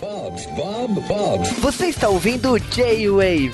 Bob's, Bob, Bob's. Você está ouvindo o J-Wave.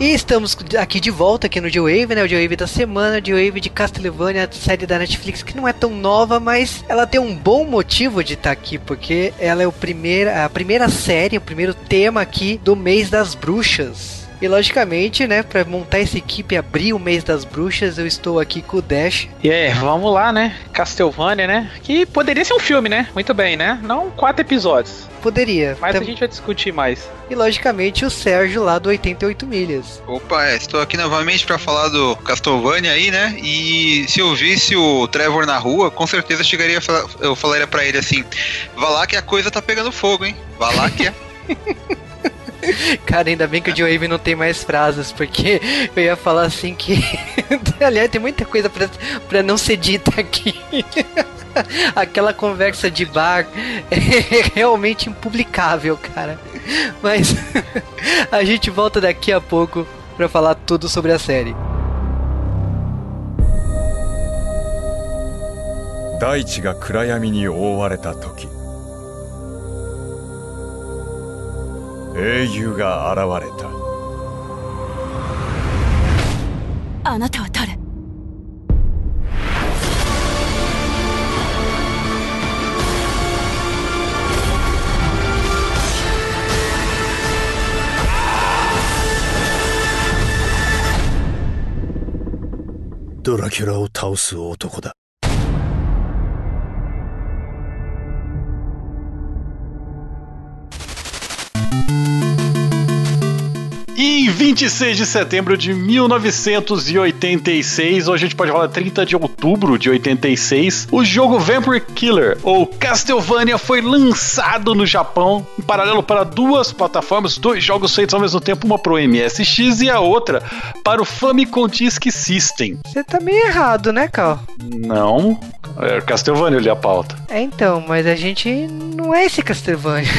E estamos aqui de volta aqui no J-Wave, né? O J-Wave da semana, J-Wave de Castlevania, série da Netflix que não é tão nova, mas ela tem um bom motivo de estar aqui, porque ela é o primeiro, a primeira série, o primeiro tema aqui do mês das bruxas. E logicamente, né, pra montar essa equipe e abrir o mês das bruxas, eu estou aqui com o Dash. E aí, vamos lá, né? Castlevania, né? Que poderia ser um filme, né? Muito bem, né? Não quatro episódios. Poderia. Mas Tam- a gente vai discutir mais. E logicamente o Sérgio lá do 88 milhas. Opa, é, estou aqui novamente pra falar do Castlevania aí, né? E se eu visse o Trevor na rua, com certeza chegaria a falar, eu falaria pra ele assim: vá lá que a coisa tá pegando fogo, hein? Vá lá que é. Cara, ainda bem que o J-Wave não tem mais frases, porque eu ia falar assim que. Aliás, tem muita coisa pra, pra não ser dita aqui. Aquela conversa de bar é realmente impublicável, cara. Mas a gente volta daqui a pouco pra falar tudo sobre a série. 大地が暗闇に覆われた時 英雄が現れたあなたは誰？ドラキュラを倒す男だ。26 de setembro de 1986, hoje a gente pode falar 30 de outubro de 86, o jogo Vampire Killer, ou Castlevania, foi lançado no Japão, em paralelo para duas plataformas, dois jogos feitos ao mesmo tempo, uma para o MSX e a outra para o Famicom Disk System. Você tá meio errado, né, Cal? Não, é Castlevania ali a pauta. É então, mas a gente não é esse Castlevania.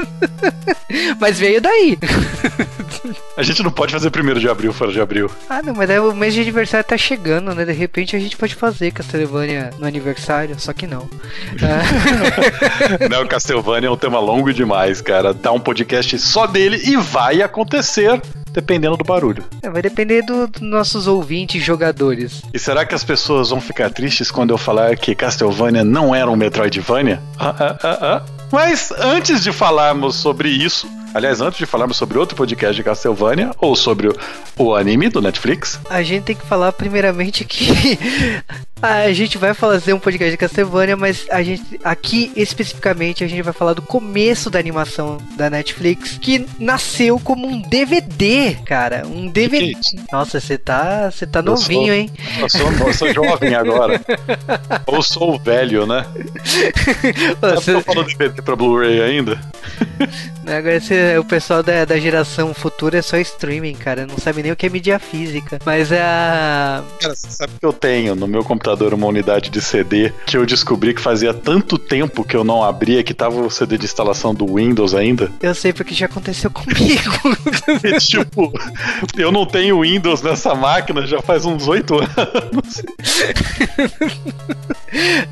mas veio daí. A gente não pode fazer primeiro de abril fora de abril. Ah, não, mas aí o mês de aniversário tá chegando, né? De repente a gente pode fazer Castlevania no aniversário, só que não. Ah, Não, Castlevania é um tema longo demais, cara. Dá um podcast só dele e vai acontecer, dependendo do barulho. é, vai depender do- dos nossos ouvintes jogadores. E será que as pessoas vão ficar tristes quando eu falar que Castlevania não era um Metroidvania? Ah, ah, ah, ah. Mas antes de falarmos sobre isso, aliás, antes de falarmos sobre outro podcast de Castlevania ou sobre o, o anime do Netflix, A gente tem que falar primeiramente que a gente vai fazer um podcast de Castlevania, mas a gente aqui especificamente a gente vai falar do começo da animação da Netflix, que nasceu como um DVD, cara, um DVD. que é isso? Nossa, você tá, você tá Eu novinho, sou- hein? eu sou, eu sou jovem agora. ou sou velho, né? Você- que eu falo DVD pra Blu-ray ainda? Agora esse, o pessoal da, da geração futura é só streaming, cara. Não sabe nem o que é mídia física. Mas é a. Cara, você sabe que eu tenho no meu computador uma unidade de CD que eu descobri que fazia tanto tempo que eu não abria que tava o CD de instalação do Windows ainda. Eu sei porque já aconteceu comigo. E, tipo, eu não tenho Windows nessa máquina já faz uns oito anos.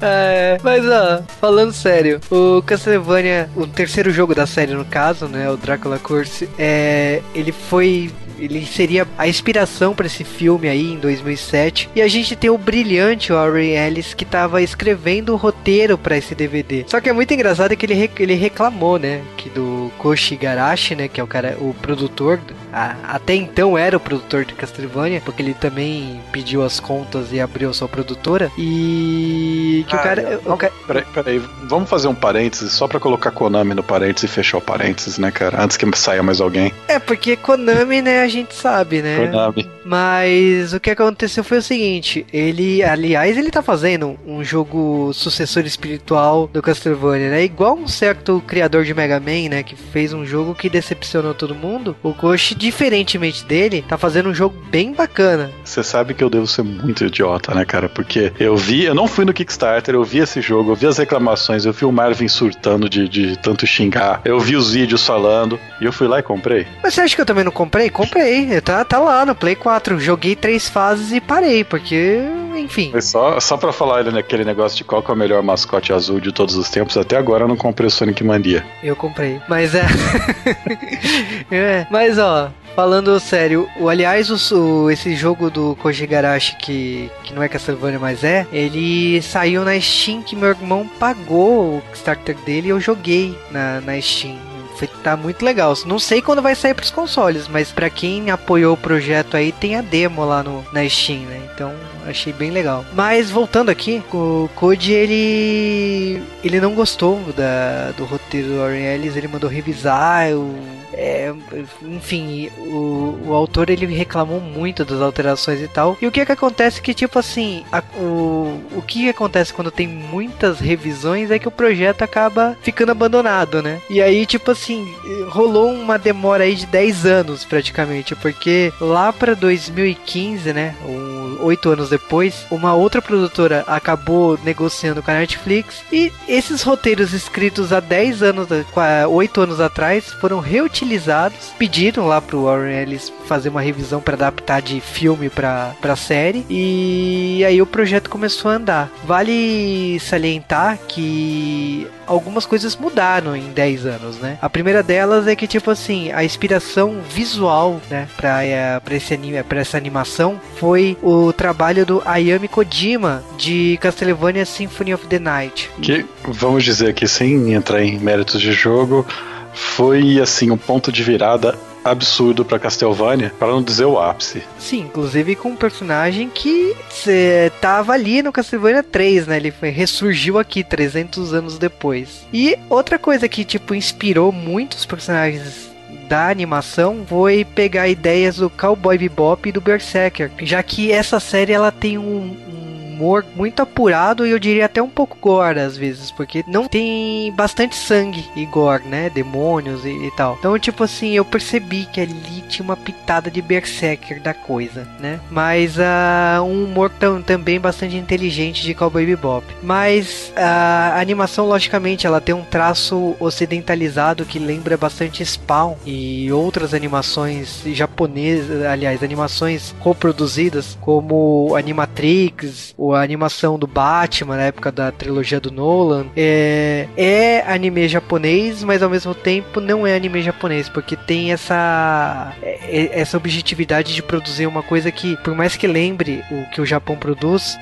É, mas ó, falando sério, o Castlevania, o terceiro jogo da série no caso, né, o Drácula Curse, é, ele foi ele seria a inspiração para esse filme aí em 2007. E a gente tem o brilhante Warren Ellis que tava escrevendo o roteiro para esse DVD. Só que é muito engraçado que ele, ele reclamou, né, que do Koshi Igarashi, né, que é o cara, o produtor, a- até então era o produtor de Castlevania, porque ele também pediu as contas e abriu sua produtora. E que o Ah, cara, o ca- Peraí, peraí, vamos fazer um parênteses só pra colocar Konami no parênteses e fechar o parênteses, né, cara? Antes que saia mais alguém. É, porque Konami, né, a gente sabe, né? Konami. Mas o que aconteceu foi o seguinte: ele, aliás, ele tá fazendo um jogo sucessor espiritual do Castlevania, né? Igual um certo criador de Mega Man, né? Que fez um jogo que decepcionou todo mundo. O Koshi, diferentemente dele, tá fazendo um jogo bem bacana. Você sabe que eu devo ser muito idiota, né, cara? Porque eu vi, eu não fui no Kickstarter, eu vi esse jogo, eu vi as reclamações, eu vi o Marvin surtando de, de tanto xingar, eu vi os vídeos falando, e eu fui lá e comprei. Mas você acha que eu também não comprei? Comprei. Tá, tá lá no Play 4. Joguei três fases e parei, porque enfim. Foi só, só pra falar ele naquele negócio de qual que é o melhor mascote azul de todos os tempos, até agora eu não comprei o Sonic Mania. Eu comprei. Mas é. é. Mas ó, falando sério, o, aliás, o, o- esse jogo do Koji Garashi, que, que não é Castlevania, mas é, ele saiu na Steam que meu irmão pagou o Kickstarter dele e eu joguei na, na Steam. Foi, tá muito legal. Não sei quando vai sair pros consoles, mas pra quem apoiou o projeto aí, tem a demo lá no, na Steam, né? Então achei bem legal. Mas voltando aqui, o Code ele ele não gostou da, do roteiro do Warren Ellis, ele mandou revisar, o, é, enfim, o, o autor ele reclamou muito das alterações e tal. E o que que acontece que tipo assim, a- o, o que acontece quando tem muitas revisões é que o projeto acaba ficando abandonado, né? E aí tipo assim, rolou uma demora aí de 10 anos praticamente, porque lá pra 2015, né, um- oito anos depois, uma outra produtora acabou negociando com a Netflix e esses roteiros escritos há 10 anos, 8 anos atrás, foram reutilizados, pediram lá pro Warren Ellis fazer uma revisão para adaptar de filme para para série e aí o projeto começou a andar. Vale salientar que algumas coisas mudaram em 10 anos, né? A primeira delas é que tipo assim, a inspiração visual, né, para para esse anime, para essa animação foi o trabalho do Ayami Kojima de Castlevania Symphony of the Night. Que, vamos dizer aqui, sem entrar em méritos de jogo, foi assim um ponto de virada absurdo pra Castlevania, para não dizer o ápice. Sim, inclusive com um personagem que cê, tava ali no Castlevania 3, né? Ele foi, ressurgiu aqui 300 anos depois. E outra coisa que, tipo, inspirou muitos personagens da animação foi pegar ideias do Cowboy Bebop e do Berserker, já que essa série ela tem um, um humor muito apurado e eu diria até um pouco gore às vezes, porque não tem bastante sangue e gore, né? Demônios e, e tal. Então, tipo assim, eu percebi que ali tinha uma pitada de Berserker da coisa, né? Mas ah, um humor tam- também bastante inteligente de Cowboy Bebop. Mas a animação, logicamente, ela tem um traço ocidentalizado que lembra bastante Spawn e outras animações japonesas, aliás, animações coproduzidas, como Animatrix, ou a animação do Batman na época da trilogia do Nolan. É, é anime japonês, mas ao mesmo tempo não é anime japonês, porque tem essa é- essa objetividade de produzir uma coisa que, por mais que lembre o que o Japão produz,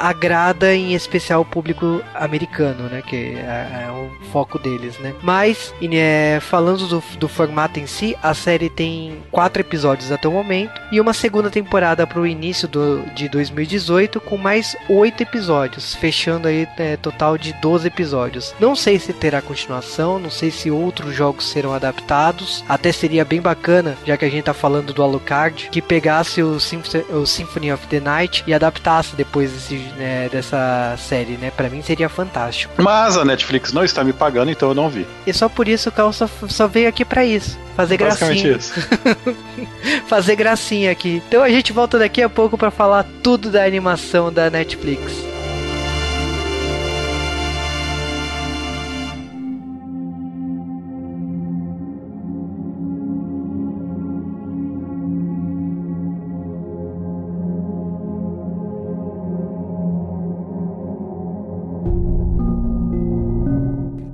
agrada em especial o público americano, né? Que é, é o foco deles, né? Mas, né, falando do, do formato em si, a série tem quatro episódios até o momento e uma segunda temporada para o início do, de 2018 com mais oito episódios, fechando aí é, total de 12 episódios. Não sei se terá continuação, não sei se outros jogos serão adaptados. Até seria bem bacana, já que a gente tá falando do Alucard, que pegasse o, Symph- o Symphony of the Night e adaptasse depois desse, né, dessa série, né? Para mim seria fantástico. Mas a Netflix não está me pagando, então eu não vi. E só por isso o Cal só, só veio aqui pra isso. Fazer gracinha. isso. Fazer gracinha aqui. Então a gente volta daqui a pouco pra falar tudo da animação da Netflix. Netflix.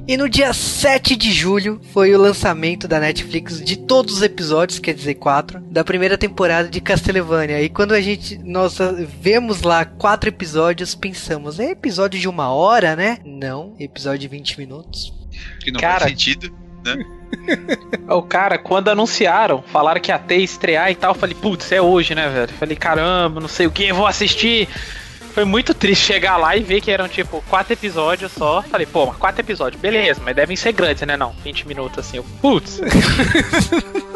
E no dia 7 de julho foi o lançamento da Netflix de todos os episódios, quer dizer, quatro, da primeira temporada de Castlevania. E quando a gente nós vemos lá quatro episódios, pensamos, é episódio de uma hora, né? Não, episódio de 20 minutos. Que não Cara. faz sentido. O cara, quando anunciaram, falaram que ia ter estrear e tal, eu falei, putz, é hoje, né, velho? Falei, caramba, não sei o que, vou assistir. Foi muito triste chegar lá e ver que eram, tipo, quatro episódios só. Falei, pô, quatro episódios, beleza, mas devem ser grandes, né? Não, 20 minutos assim. Eu, putz,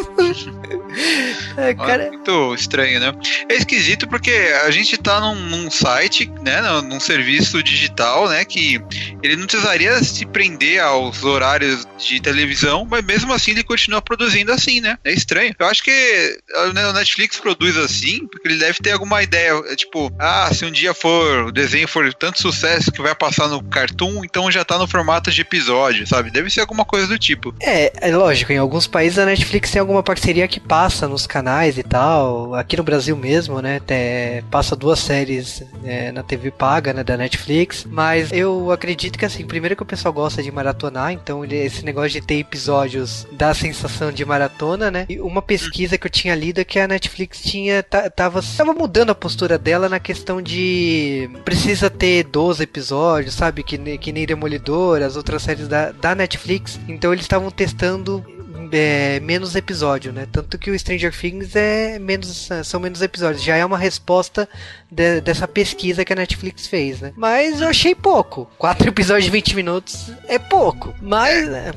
É, cara, Muito estranho, né? É esquisito porque a gente tá num, num site, né? Num, serviço digital, né? Que ele não precisaria se prender aos horários de televisão, mas mesmo assim ele continua produzindo assim, né? É estranho. Eu acho que né, o Netflix produz assim, porque ele deve ter alguma ideia. é Tipo, ah, se um dia for o desenho for tanto sucesso que vai passar no Cartoon, então já tá no formato de episódio, sabe? Deve ser alguma coisa do tipo. é, é lógico, em alguns países a Netflix tem alguma parceria seria que passa nos canais e tal, aqui no Brasil mesmo, né? Até passa duas séries é, na TV paga, né? Da Netflix. Mas eu acredito que assim, primeiro que o pessoal gosta de maratonar, então ele- esse negócio de ter episódios dá a sensação de maratona, né? E uma pesquisa que eu tinha lido é que a Netflix tinha ta- tava, tava mudando a postura dela na questão de precisa ter 12 episódios, sabe? Que, que nem Demolidor, as outras séries da, da Netflix. Então eles estavam testando é, menos episódio, né? Tanto que o Stranger Things é menos, são menos episódios. Já é uma resposta de- dessa pesquisa que a Netflix fez, né? Mas eu achei pouco. Quatro episódios de 20 minutos é pouco. Mas é,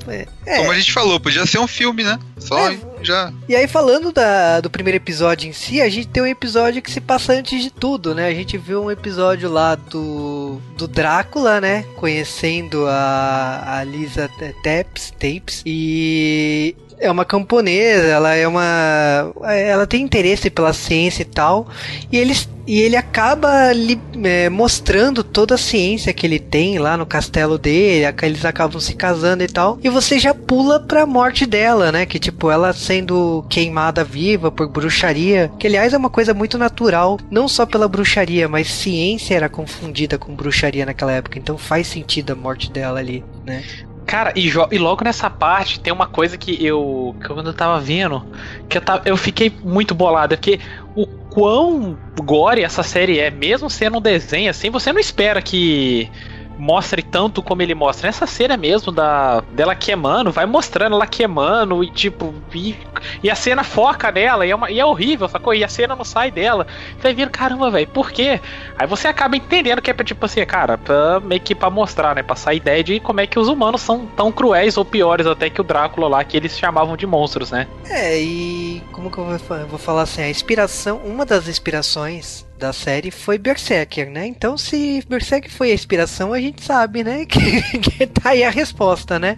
é. Como a gente falou, podia ser um filme, né? Só É. já. E aí, falando da- do primeiro episódio em si, a gente tem um episódio que se passa antes de tudo, né? A gente viu um episódio lá do, do Drácula, né? Conhecendo a, a Lisa Tapes, Tapes. E é uma camponesa, ela é uma. Ela tem interesse pela ciência e tal. E eles. E ele acaba li- é, mostrando toda a ciência que ele tem lá no castelo dele, eles acabam se casando e tal. E você já pula pra morte dela, né? Que tipo, ela sendo queimada viva por bruxaria. Que aliás é uma coisa muito natural, não só pela bruxaria, mas ciência era confundida com bruxaria naquela época. Então faz sentido a morte dela ali, né? Cara, e, e logo nessa parte tem uma coisa que eu. que quando eu tava vendo, que eu, tava, eu fiquei muito bolado, porque o quão gore essa série é, mesmo sendo um desenho assim, você não espera que mostre tanto como ele mostra. Nessa cena mesmo da dela queimando, vai mostrando ela queimando e tipo. E, e a cena foca nela e é, uma- e é horrível, sacou? E a cena não sai dela. Você vai caramba, velho, por quê? Aí você acaba entendendo que é tipo assim, cara, pra, meio que pra mostrar, né? Passar a ideia de como é que os humanos são tão cruéis ou piores até que o Drácula lá, que eles chamavam de monstros, né? É, e como que eu vou falar assim, a inspiração, uma das inspirações da série foi Berserker, né? Então se Berserker foi a inspiração, a gente sabe, né? Que, que tá aí a resposta, né?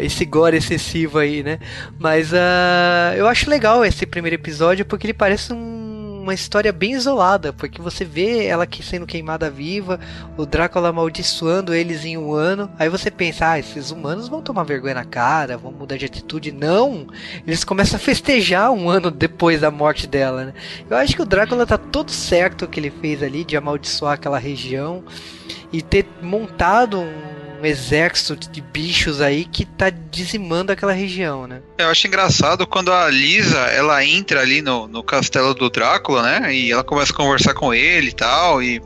Esse gore excessivo aí, né? Mas ah, eu acho legal esse primeiro episódio porque ele parece um- uma história bem isolada, porque você vê ela aqui sendo queimada viva, o Drácula amaldiçoando eles em um ano, aí você pensa, ah, esses humanos vão tomar vergonha na cara, vão mudar de atitude. Não! Eles começam a festejar um ano depois da morte dela, né? Eu acho que o Drácula tá todo certo o que ele fez ali de amaldiçoar aquela região e ter montado um exército de bichos aí que tá dizimando aquela região, né? Eu acho engraçado quando a Lisa ela entra ali no, no castelo do Drácula, né? E ela começa a conversar com ele e tal. E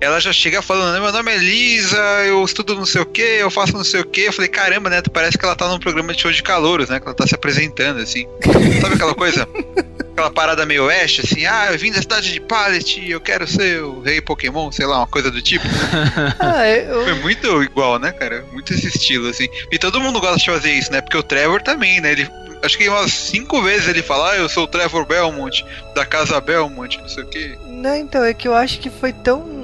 ela já chega falando: Meu nome é Lisa, eu estudo não sei o que, eu faço não sei o que. Eu falei: Caramba, né? Parece que ela tá num programa de show de calouros, né? Que ela tá se apresentando assim. Sabe aquela coisa? Aquela parada meio oeste, assim, ah, eu vim da cidade de Pallet, eu quero ser o rei Pokémon, sei lá, uma coisa do tipo. Ah, eu, Foi muito igual, né, cara? Muito esse estilo, assim. E todo mundo gosta de fazer isso, né? Porque o Trevor também, né? Ele, acho que umas cinco vezes ele fala, ah, eu sou o Trevor Belmont, da casa Belmont, não sei o quê. Não, então, é que eu acho que foi tão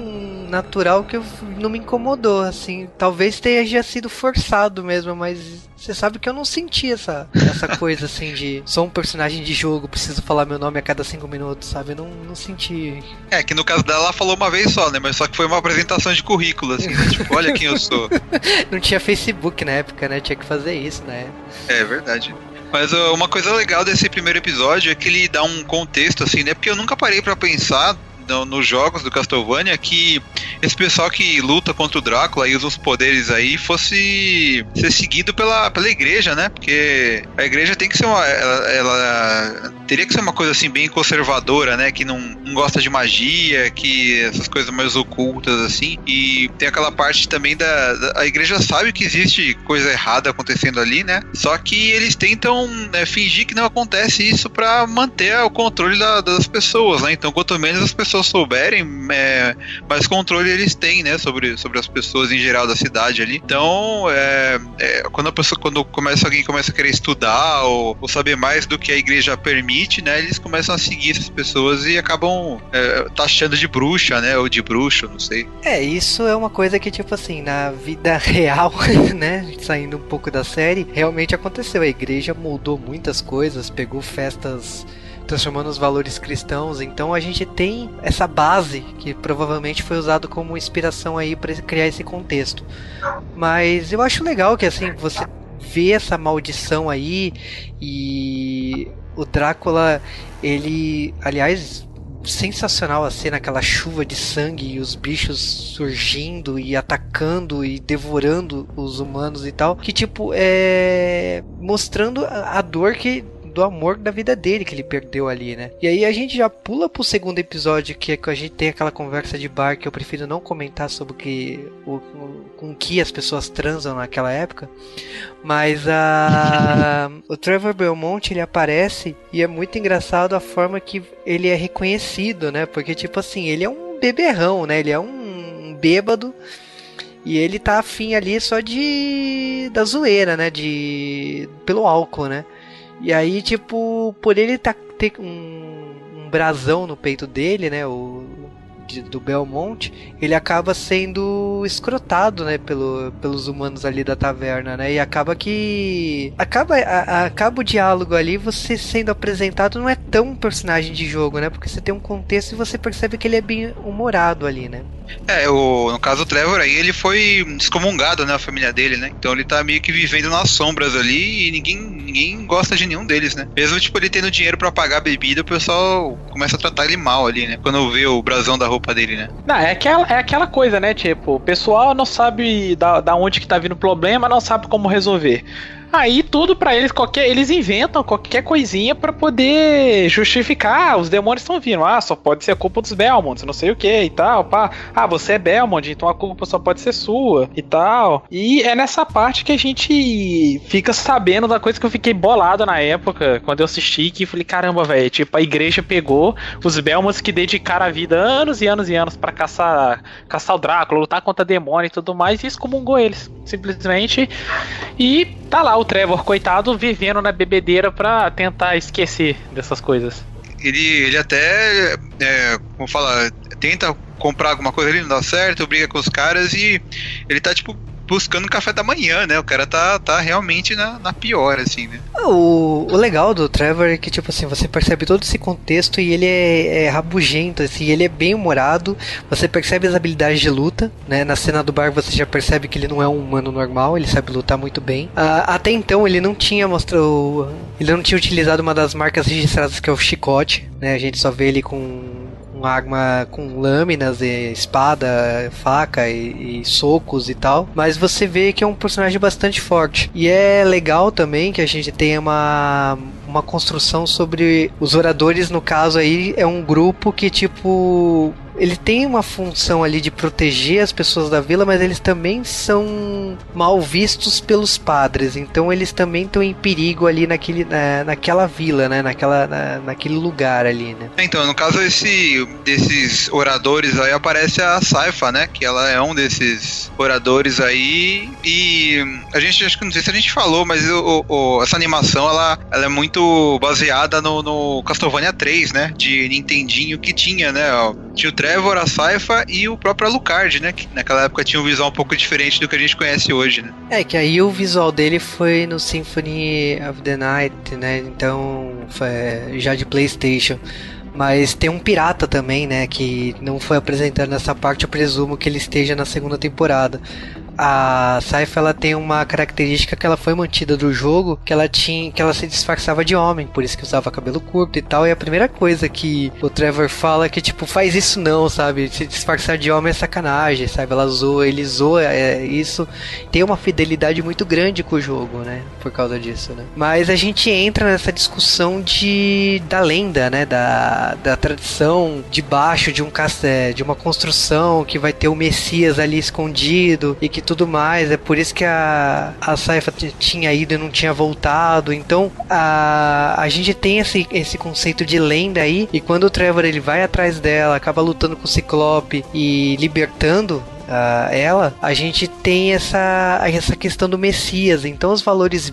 natural que eu não me incomodou, assim. Talvez tenha sido forçado mesmo, mas você sabe que eu não senti essa, essa coisa assim de sou um personagem de jogo, preciso falar meu nome a cada cinco minutos, sabe? Eu não, não senti. É, que no caso dela ela falou uma vez só, né? Mas só que foi uma apresentação de currículo, assim, né? Tipo, olha quem eu sou. Não tinha Facebook na época, né? Tinha que fazer isso, né? É verdade. Mas uma coisa legal desse primeiro episódio é que ele dá um contexto, assim, né? Porque eu nunca parei pra pensar no- nos jogos do Castlevania que esse pessoal que luta contra o Drácula e usa os poderes aí fosse ser seguido pela, pela igreja, né? Porque a igreja tem que ser uma. Ela, ela teria que ser uma coisa assim bem conservadora, né? Que não, não gosta de magia, que essas coisas mais ocultas assim. E tem aquela parte também da, da- a igreja sabe que existe coisa errada acontecendo ali, né? Só que eles tentam né, fingir que não acontece isso pra manter o controle da- das pessoas, né? Então quanto menos as pessoas souberem, é, mais controle eles têm, né? Sobre, sobre as pessoas em geral da cidade ali. Então é, é, quando a pessoa quando começa alguém começa a querer estudar ou, ou saber mais do que a igreja permite, né? Eles começam a seguir essas pessoas e acabam é, taxando de bruxa, né? Ou de bruxo, não sei. É, isso é uma coisa que, tipo assim, na vida real, né? Saindo um pouco da série, realmente aconteceu. A igreja moldou muitas coisas, pegou festas transformando os valores cristãos. Então a gente tem essa base que provavelmente foi usado como inspiração aí para criar esse contexto. Mas eu acho legal que assim você vê essa maldição aí e o Drácula, ele, aliás, sensacional a cena, aquela chuva de sangue e os bichos surgindo e atacando e devorando os humanos e tal, que tipo é mostrando a, dor que do amor da vida dele que ele perdeu ali, né? E aí a gente já pula pro segundo episódio que é que a gente tem aquela conversa de bar que eu prefiro não comentar sobre o que o, com que as pessoas transam naquela época, mas a o Trevor Belmont ele aparece e é muito engraçado a forma que ele é reconhecido, né? Porque tipo assim, ele é um beberrão, né? Ele é um bêbado e ele tá afim ali só de da zoeira, né? De pelo álcool, né? E aí, tipo, por ele tá, ter um, um brasão no peito dele, né? O, de, do Belmont, ele acaba sendo escrotado, né, pelo, pelos humanos ali da taverna, né? E acaba que acaba a, acaba o diálogo ali, você sendo apresentado não é tão um personagem de jogo, né? Porque você tem um contexto e você percebe que ele é bem humorado ali, né? É, o, no caso do Trevor aí, ele foi excomungado, né, a família dele, né? Então ele tá meio que vivendo nas sombras ali e ninguém, ninguém gosta de nenhum deles, né? Mesmo, tipo, ele tendo dinheiro para pagar a bebida, o pessoal começa a tratar ele mal ali, né? Quando vê o brasão da roupa dele, né? Não, é aquela, é aquela coisa, né? Tipo, o pessoal não sabe da, da onde que tá vindo o problema, não sabe como resolver. Aí tudo para eles, qualquer, eles inventam qualquer coisinha para poder justificar. Ah, os demônios estão vindo. Ah, só pode ser a culpa dos Belmonts, não sei o que e tal. Pá. Ah, você é Belmont, então a culpa só pode ser sua e tal. E é nessa parte que a gente fica sabendo da coisa que eu fiquei bolado na época, quando eu assisti, que falei, caramba, velho, tipo, a igreja pegou os Belmonts que dedicaram a vida anos e anos e anos para caçar, caçar o Drácula, lutar contra demônio e tudo mais, e excomungou eles, simplesmente. E tá lá o Trevor, coitado, vivendo na bebedeira pra tentar esquecer dessas coisas. Ele, ele até, é, como fala, tenta comprar alguma coisa ali, não dá certo, briga com os caras e ele tá, tipo, buscando café da manhã, né? O cara tá, tá realmente na, na pior, assim, né? O, o legal do Trevor é que, tipo assim, você percebe todo esse contexto e ele é, é rabugento, assim, ele é bem humorado, você percebe as habilidades de luta, né? Na cena do bar você já percebe que ele não é um humano normal, ele sabe lutar muito bem. Ah, até então ele não tinha mostrado. Ele não tinha utilizado uma das marcas registradas que é o chicote, né? A gente só vê ele com uma arma com lâminas, e espada, faca e, e, socos e tal. Mas você vê que é um personagem bastante forte. E é legal também que a gente tenha uma, uma construção sobre os oradores, no caso aí, é um grupo que tipo ele tem uma função ali de proteger as pessoas da vila, mas eles também são mal vistos pelos padres. Então eles também estão em perigo ali naquele, na, naquela vila, né? Naquela, na, naquele lugar ali, né? Então, no caso esse, desses oradores aí aparece a Saifa, né? Que ela é um desses oradores aí. E a gente acho que não sei se a gente falou, mas o, o, essa animação ela, ela é muito baseada no, no Castlevania 3, né? De Nintendinho que tinha, né? Tinha o Trevor, a Saifa e o próprio Alucard, né? Que naquela época tinha um visual um pouco diferente do que a gente conhece hoje, né? É, que aí o visual dele foi no Symphony of the Night, né? Então, foi já de PlayStation. Mas tem um pirata também, né? Que não foi apresentado nessa parte. Eu presumo que ele esteja na segunda temporada a Saifa ela tem uma característica que ela foi mantida do jogo, que ela tinha, que ela se disfarçava de homem, por isso que usava cabelo curto e tal. E a primeira coisa que o Trevor fala é que tipo faz isso não, sabe? Se disfarçar de homem é sacanagem, sabe? Ela zoa, ele zoa é, isso. Tem uma fidelidade muito grande com o jogo, né? Por causa disso, né? Mas a gente entra nessa discussão de da lenda, né? Da, da tradição debaixo de um castelo, de uma construção que vai ter o Messias ali escondido e que tudo mais. É por isso que a, a Saifa tinha ido e não tinha voltado. Então a, a gente tem esse, esse conceito de lenda aí. E quando o Trevor ele vai atrás dela, acaba lutando com o Ciclope e libertando uh, ela, a gente tem essa, essa questão do Messias. Então os valores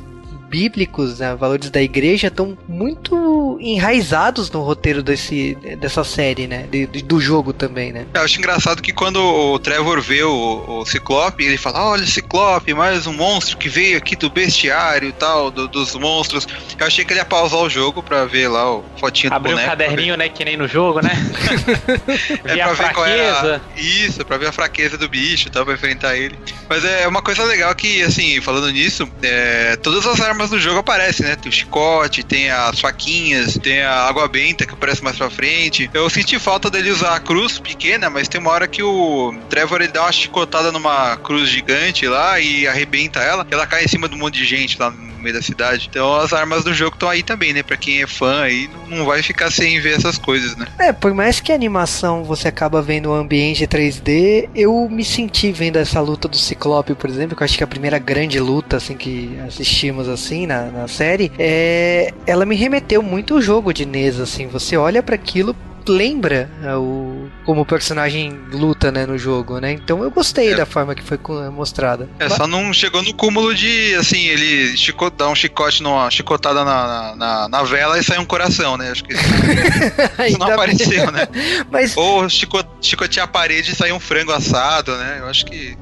bíblicos, né, valores da igreja estão muito enraizados no roteiro desse, dessa série, né? De- de- do jogo também, né? Eu acho engraçado que quando o Trevor vê o, o Ciclope, ele fala: Olha, Ciclope, mais um monstro que veio aqui do bestiário e tal, do- dos monstros. Eu achei que ele ia pausar o jogo pra ver lá o fotinho do Abriu um boneco. caderninho, né? Que nem no jogo, né? É Ver a pra ver qual é fraqueza. a... Isso, pra ver a fraqueza do bicho e tal, pra enfrentar ele. Mas é uma coisa legal que, assim, falando nisso, é, todas as armas do jogo aparecem, né? Tem o chicote, tem as faquinhas, tem a água benta que aparece mais pra frente. Eu senti falta dele usar a cruz pequena, mas tem uma hora que o Trevor ele dá uma chicotada numa cruz gigante lá e arrebenta ela, ela cai em cima de um monte de gente lá no meio da cidade. Então as armas do jogo estão aí também, né? Pra quem é fã aí, não- vai ficar sem ver essas coisas, né? É, por mais que a animação você acaba vendo o ambiente 3D, eu me senti vendo essa luta do Ciclope, por exemplo, que eu acho que é a primeira grande luta assim que assistimos assim na, na série, é, ela me remeteu muito ao jogo de NES, assim, você olha pra aquilo lembra é, o como o personagem luta né no jogo né então eu gostei É. da forma que foi mostrada É, só não chegou no cúmulo de, assim, ele chico, dá um chicote, numa chicotada na, na, na vela e sai um coração, né? Acho que isso, isso não apareceu, né? mas Ou chico, chicotear a parede e sair um frango assado, né? Eu acho que.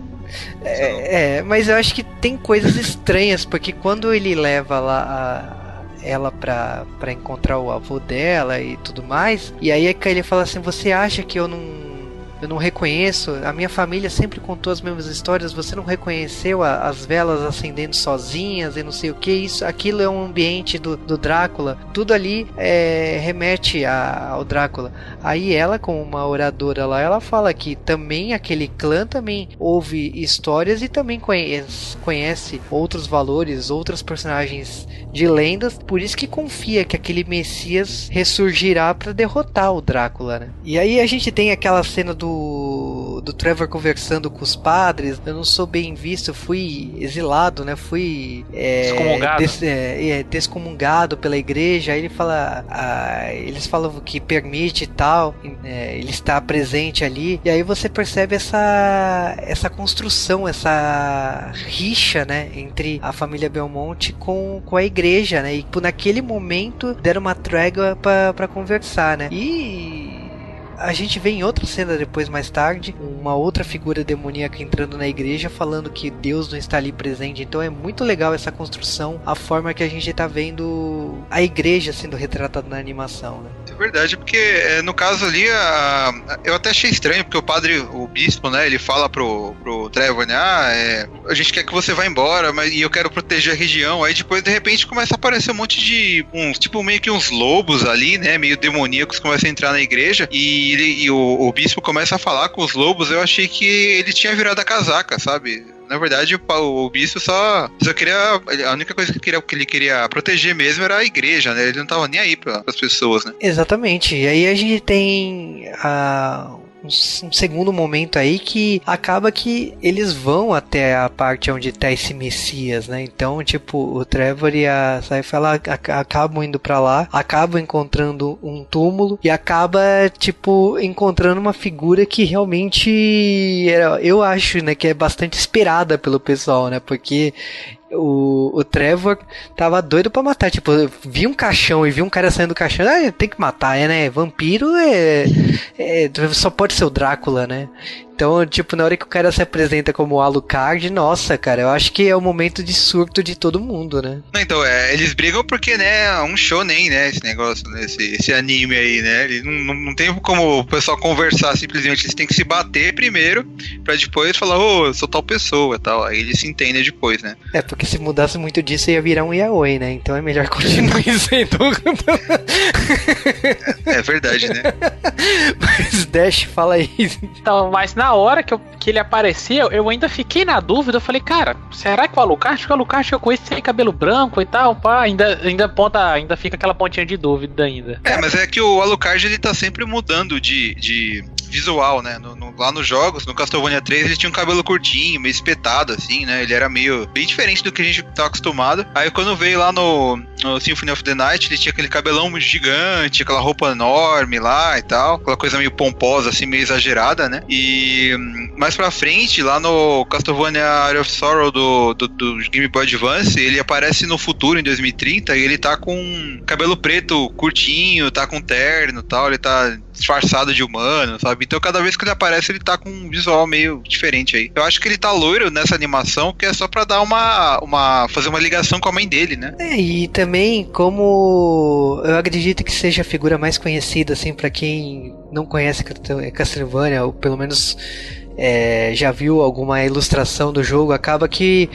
É, é, mas eu acho que tem coisas estranhas, porque quando ele leva lá a- ela pra, pra encontrar o avô dela e tudo mais, e aí é que ele fala assim, você acha que eu não. Eu não reconheço, a minha família sempre contou as mesmas histórias, você não reconheceu a- as velas acendendo sozinhas e não sei o que, isso, aquilo é um ambiente do, do Drácula, tudo ali é, remete a- ao Drácula. Aí ela, como uma oradora lá, ela fala que também aquele clã também ouve histórias e também conhece, conhece outros valores, outros personagens de lendas, por isso que confia que aquele Messias ressurgirá para derrotar o Drácula, né? E aí a gente tem aquela cena do do Trevor conversando com os padres, eu não sou bem visto, fui exilado, né? Fui é, Excomungado. des- é, é, descomungado pela igreja. Aí ele fala, ah, eles falam que permite e tal, é, ele está presente ali. E aí você percebe essa essa construção, essa rixa, né, entre a família Belmonte com, com a igreja, né? E tipo, naquele momento deram uma trégua pra pra conversar, né? E a gente vê em outra cena depois, mais tarde, uma outra figura demoníaca entrando na igreja falando que Deus não está ali presente. Então é muito legal essa construção, a forma que a gente tá vendo a igreja sendo retratada na animação, né? É verdade, porque é, no caso ali, a- eu até achei estranho, porque o padre, o bispo, né, ele fala pro, pro Trevor, né, ah, é, a gente quer que você vá embora, mas e eu quero proteger a região. Aí depois, de repente, começa a aparecer um monte de, uns, tipo, meio que uns lobos ali, né, meio demoníacos, começam a entrar na igreja, e, ele, e o, o bispo começa a falar com os lobos, eu achei que ele tinha virado a casaca, sabe? Na verdade, o, bispo só, só queria. A única coisa que, queria, que ele queria proteger mesmo era a igreja, né? Ele não tava nem aí para as pessoas, né? Exatamente. E aí a gente tem ah, um, segundo momento aí que acaba que eles vão até a parte onde tá esse Messias, né? Então, tipo, o Trevor e a Saifa acabam indo pra lá, acabam encontrando um túmulo e acaba, tipo, encontrando uma figura que realmente era, eu acho, né, que é bastante esperada pelo pessoal, né? Porque o, o Trevor tava doido pra matar. Tipo, vi um caixão e vi um cara saindo do caixão. Ah, tem que matar, é, né? Vampiro é, é- Só pode ser o Drácula, né? Então, tipo, na hora que o cara se apresenta como Alucard, nossa, cara, eu acho que é o momento de surto de todo mundo, né? Não, então, é, eles brigam porque, né, é um shonen, né, esse negócio, né, esse, esse anime aí, né, ele não, não, não tem como o pessoal conversar simplesmente, eles têm que se bater primeiro, pra depois falar, ô, eu sou tal pessoa e tal, aí eles se entendem depois, né. É, porque se mudasse muito disso ia virar um yaoi, né? Então é melhor continuar sendo. É verdade, né. Mas Dash, fala aí. Então, mas na hora que, eu- que ele aparecia, eu ainda fiquei na dúvida. Eu falei, cara, será que o Alucard? Acho que o Alucard que eu conheço tem cabelo branco e tal, pá. Ainda, ainda, ponta, ainda fica aquela pontinha de dúvida ainda. É, mas é que o Alucard, ele tá sempre mudando de, de visual, né? No, no- lá nos jogos, no Castlevania 3, ele tinha um cabelo curtinho, meio espetado, assim, né? Ele era meio bem diferente do que a gente tá acostumado. Aí quando veio lá no, no Symphony of the Night, ele tinha aquele cabelão gigante, aquela roupa enorme lá e tal, aquela coisa meio pomposa, assim, meio exagerada, né? E hum, mais pra frente, lá no Castlevania Area of Sorrow do, do, do Game Boy Advance, ele aparece no futuro, em 2030, e ele tá com cabelo preto curtinho, tá com terno tal, ele tá disfarçado de humano, sabe? Então cada vez que ele aparece, ele tá com um visual meio diferente aí. Eu acho que ele tá loiro nessa animação, que é só pra dar uma, uma fazer uma ligação com a mãe dele, né? É, e também como eu acredito que seja a figura mais conhecida, assim, pra quem não conhece Castlevania, ou pelo menos é, já viu alguma ilustração do jogo, acaba que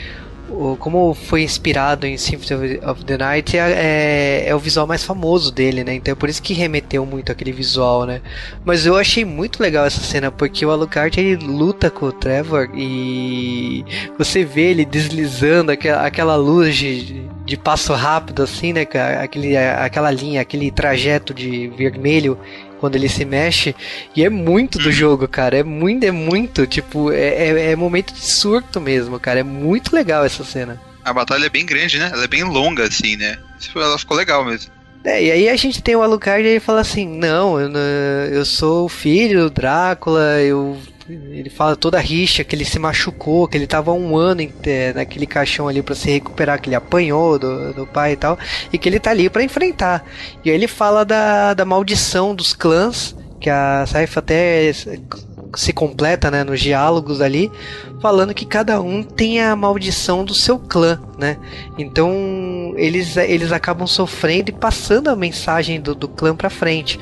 como foi inspirado em Symphony of the Night, é, é- é o visual mais famoso dele, né? Então é por isso que remeteu muito aquele visual, né? Mas eu achei muito legal essa cena, porque o Alucard ele luta com o Trevor e você vê ele deslizando aquela, aquela luz de, de passo rápido, assim, né? Aquele, aquela linha, aquele trajeto de vermelho quando ele se mexe. E é muito do jogo, cara. É muito, é muito. Tipo, é, é, é momento de surto mesmo, cara. É muito legal essa cena. A batalha é bem grande, né? Ela é bem longa, assim, né? Isso- Ela ficou legal mesmo. É, e aí a gente tem o Alucard e ele fala assim: Não, eu, não- eu sou o filho do Drácula, eu. Ele fala toda a rixa, que ele se machucou, que ele tava um ano em- é, naquele caixão ali pra se recuperar, que ele apanhou do, do pai e tal, e que ele tá ali pra enfrentar. E aí ele fala da, da maldição dos clãs, que a Saifa até se completa né, nos diálogos ali, falando que cada um tem a maldição do seu clã, né? Então eles, eles acabam sofrendo e passando a mensagem do, do clã pra frente.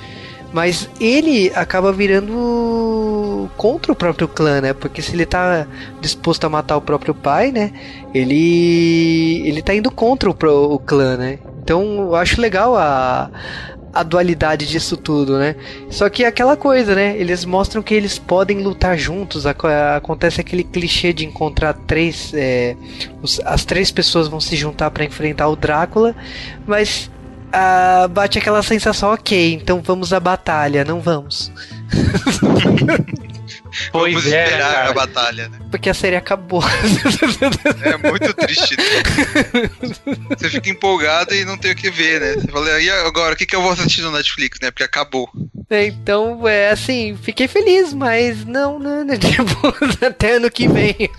Mas ele acaba virando contra o próprio clã, né? Porque se ele tá disposto a matar o próprio pai, né? Ele ele tá indo contra o, o clã, né? Então eu acho legal a a dualidade disso tudo, né? Só que é aquela coisa, né? Eles mostram que eles podem lutar juntos. aco- Acontece aquele clichê de encontrar três. é, os- as três pessoas vão se juntar para enfrentar o Drácula, mas ah, bate aquela sensação, ok, então vamos à batalha, não vamos. Pois Vamos é, esperar cara. a batalha, né? Porque a série acabou. É muito triste. né? Você fica empolgado e não tem o que ver, né? Você fala, e agora, o que, que eu vou assistir no Netflix, né? Porque acabou. então, é assim, fiquei feliz, mas não, não, não tipo, até ano que vem.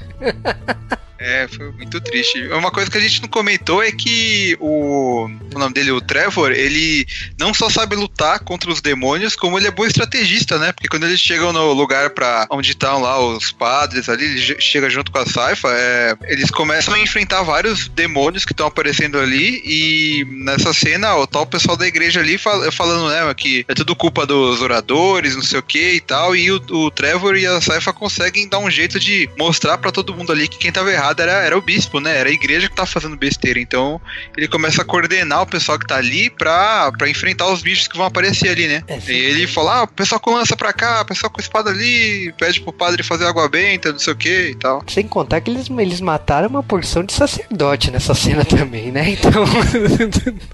É, foi muito triste. Uma coisa que a gente não comentou é que o, o nome dele, o Trevor, ele não só sabe lutar contra os demônios, como ele é bom estrategista, né? Porque quando eles chegam no lugar para onde estão lá os padres ali, ele che- chega junto com a Saifa, é, eles começam a enfrentar vários demônios que estão aparecendo ali e nessa cena o tal pessoal da igreja ali fal- falando, né, que é tudo culpa dos oradores, não sei o que e tal, e o, o Trevor e a Saifa conseguem dar um jeito de mostrar pra todo mundo ali que quem tava errado era, era o bispo, né? Era a igreja que tava fazendo besteira. Então ele começa a coordenar o pessoal que tá ali pra, pra enfrentar os bichos que vão aparecer ali, né? É, e ele fala: ah, o pessoal com lança pra cá, o pessoal com espada ali, pede pro padre fazer água benta, não sei o que e tal. Sem contar que eles, eles mataram uma porção de sacerdote nessa cena também, né? Então.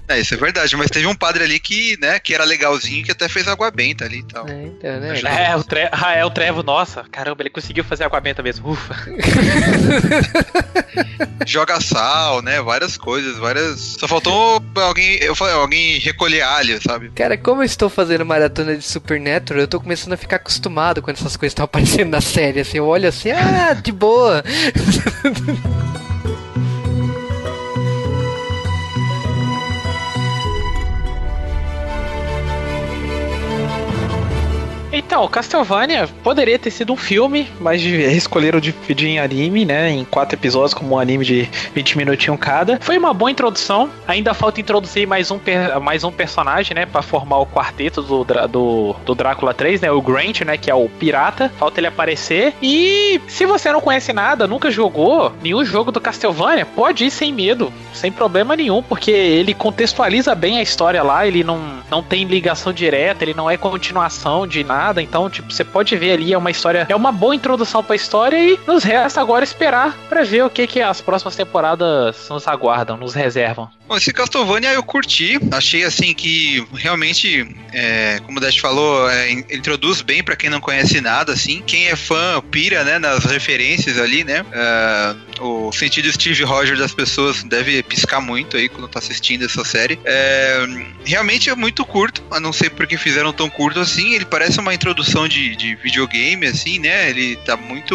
É, isso é verdade, mas teve um padre ali que, né, que era legalzinho, que até fez água benta ali e tal. é, então, né? É, o, tre... ah, é o Trevo, nossa, caramba, ele conseguiu fazer água benta mesmo. Ufa. Joga sal, né? Várias coisas, várias. Só faltou alguém, eu falei, alguém recolher alho, sabe? Cara, como eu estou fazendo maratona de Supernatural, eu tô começando a ficar acostumado quando essas coisas estão aparecendo na série. Assim, eu olho assim, ah, de boa. Então, Castlevania poderia ter sido um filme, mas escolheram dividir em anime, né? Em quatro episódios, como um anime de 20 minutinhos cada. Foi uma boa introdução. Ainda falta introduzir mais um, mais um personagem, né? Pra formar o quarteto do, do, do Drácula 3, né? O Grant, né? Que é o pirata. Falta ele aparecer. E se você não conhece nada, nunca jogou nenhum jogo do Castlevania, pode ir sem medo, sem problema nenhum, porque ele contextualiza bem a história lá. Ele não, não tem ligação direta, ele não é continuação de nada. Então, tipo, você pode ver ali, é uma história, é uma boa introdução pra história e nos resta agora esperar pra ver o que que as próximas temporadas nos aguardam, nos reservam. Bom, esse Castlevania eu curti, achei assim que realmente, é, como o Dash falou, é, in- introduz bem pra quem não conhece nada, assim. Quem é fã pira, né, nas referências ali, né. É, o sentido Steve Rogers das pessoas deve piscar muito aí quando tá assistindo essa série. É, realmente é muito curto, a não sei porque fizeram tão curto assim. Ele parece uma introdução de, de videogame, assim, né? Ele tá muito,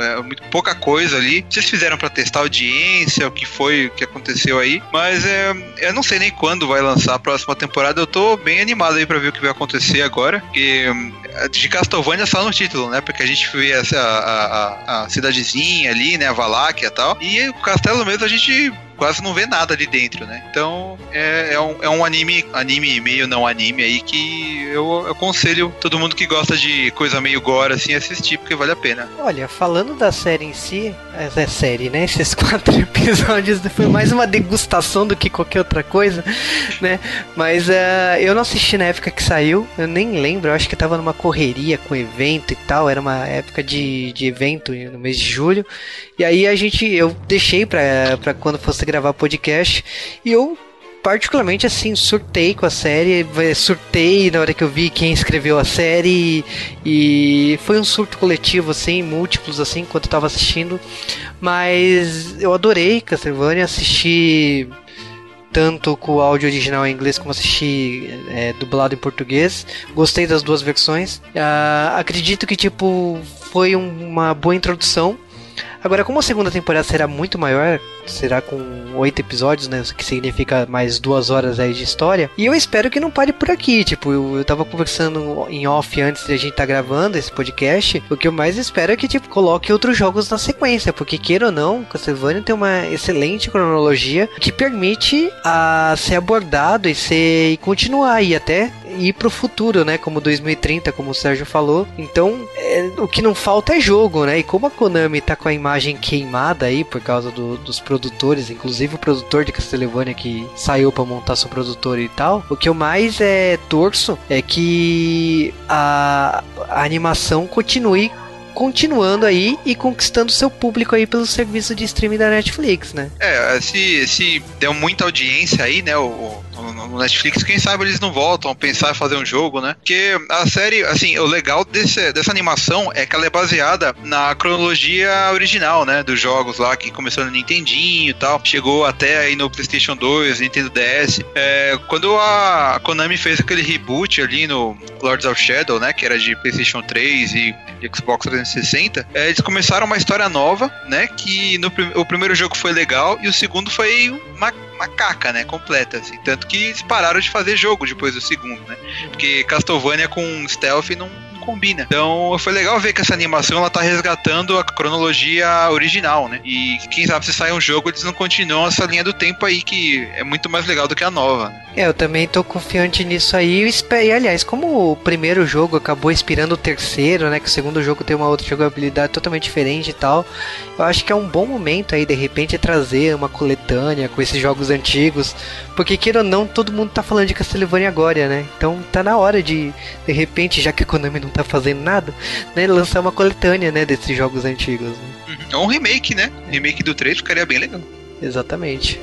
é, muito pouca coisa ali. Se fizeram pra testar a audiência, o que foi, o que aconteceu aí. Mas é, eu não sei nem quando vai lançar a próxima temporada. Eu tô bem animado aí pra ver o que vai acontecer agora. Porque hum, de Castlevania só no título, né? Porque a gente vê essa, a, a, a cidadezinha ali, né? A Valáquia e tal. E o castelo mesmo a gente quase não vê nada ali dentro, né? Então é, é um, é um anime, anime meio não anime aí que eu, aconselho todo mundo que gosta de coisa meio gore assim assistir, porque vale a pena. Olha, falando da série em si, essa é série, né? Esses quatro episódios foi mais uma degustação do que qualquer outra coisa, né? Mas eh, eu não assisti na época que saiu, eu nem lembro, eu acho que tava numa correria com evento e tal, era uma época de, de evento no mês de julho. E aí a gente, eu deixei pra, pra quando fosse gravar podcast, e eu particularmente assim, surtei com a série, eh, surtei na hora que eu vi quem escreveu a série e foi um surto coletivo assim, múltiplos assim, enquanto eu tava assistindo. Mas eu adorei Castlevania, assisti tanto com o áudio original em inglês como assisti é, dublado em português. Gostei das duas versões. Ah, acredito que tipo foi um- uma boa introdução. Agora, como a segunda temporada será muito maior, será com oito episódios, né? O que significa mais duas horas aí de história. E eu espero que não pare por aqui. Tipo, eu, eu tava conversando em off antes de a gente tá gravando esse podcast. O que eu mais espero é que, tipo, coloque outros jogos na sequência. Porque, queira ou não, Castlevania tem uma excelente cronologia que permite a ser abordado e ser e continuar aí até ir pro futuro, né? Como 2030, como o Sérgio falou. Então, é, o que não falta é jogo, né? E como a Konami tá com a imagem queimada aí por causa do- dos produtores, inclusive o produtor de Castlevania que saiu pra montar seu produtor e tal, o que eu mais é torço é que a, a animação continue continuando aí e conquistando seu público aí pelo serviço de streaming da Netflix, né? É, se, se deu muita audiência aí, né, o- no, Netflix, quem sabe eles não voltam a pensar em fazer um jogo, né? Porque a série, assim, o legal desse, dessa animação é que ela é baseada na cronologia original, né, dos jogos lá, que começou no Nintendinho e tal, chegou até aí no PlayStation 2, Nintendo DS. É, quando a Konami fez aquele reboot ali no Lords of Shadow, né, que era de PlayStation 3 e Xbox 360, é, eles começaram uma história nova, né, que no, o primeiro jogo foi legal e o segundo foi uma, uma caca, né, completa, assim, tanto que eles pararam de fazer jogo depois do segundo, né, porque Castlevania com stealth não combina. Então foi legal ver que essa animação ela tá resgatando a cronologia original, né? E quem sabe se sair um jogo eles não continuam essa linha do tempo aí que é muito mais legal do que a nova. né? É, eu também tô confiante nisso aí. E aliás, como o primeiro jogo acabou inspirando o terceiro, né? Que o segundo jogo tem uma outra jogabilidade totalmente diferente e tal. Eu acho que é um bom momento aí, de repente, trazer uma coletânea com esses jogos antigos. Porque, queira ou não, todo mundo tá falando de Castlevania agora, né? Então tá na hora de, de repente, já que a Konami não tá fazendo nada, né? Lançar uma coletânea, né? Desses jogos antigos. Né? É um remake, né? Remake do 3 ficaria bem legal. Exatamente.